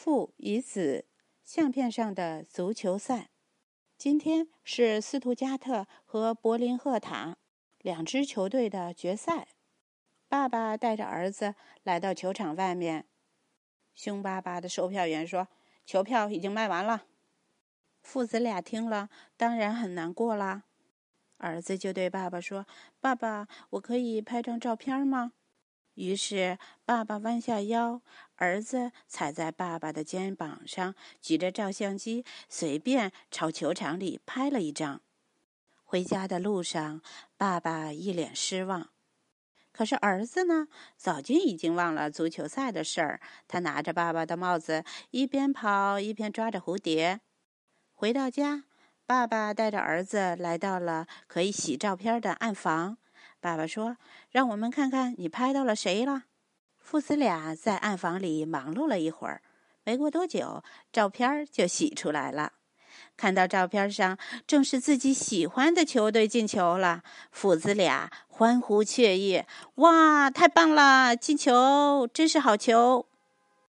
父与子相片上的足球赛。今天是斯图加特和柏林赫塔两支球队的决赛。爸爸带着儿子来到球场外面，凶巴巴的售票员说：“球票已经卖完了。”父子俩听了，当然很难过啦。儿子就对爸爸说：“爸爸，我可以拍张照片吗？”于是，爸爸弯下腰，儿子踩在爸爸的肩膀上，举着照相机，随便朝球场里拍了一张。回家的路上，爸爸一脸失望。可是儿子呢，早就已经忘了足球赛的事儿。他拿着爸爸的帽子，一边跑一边抓着蝴蝶。回到家，爸爸带着儿子来到了可以洗照片的暗房。爸爸说：“让我们看看你拍到了谁了。”父子俩在暗房里忙碌了一会儿，没过多久，照片就洗出来了。看到照片上正是自己喜欢的球队进球了，父子俩欢呼雀跃：“哇，太棒了！进球，真是好球！”